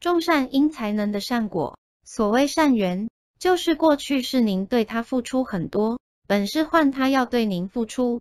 种善因才能的善果，所谓善缘，就是过去是您对他付出很多，本是换他要对您付出。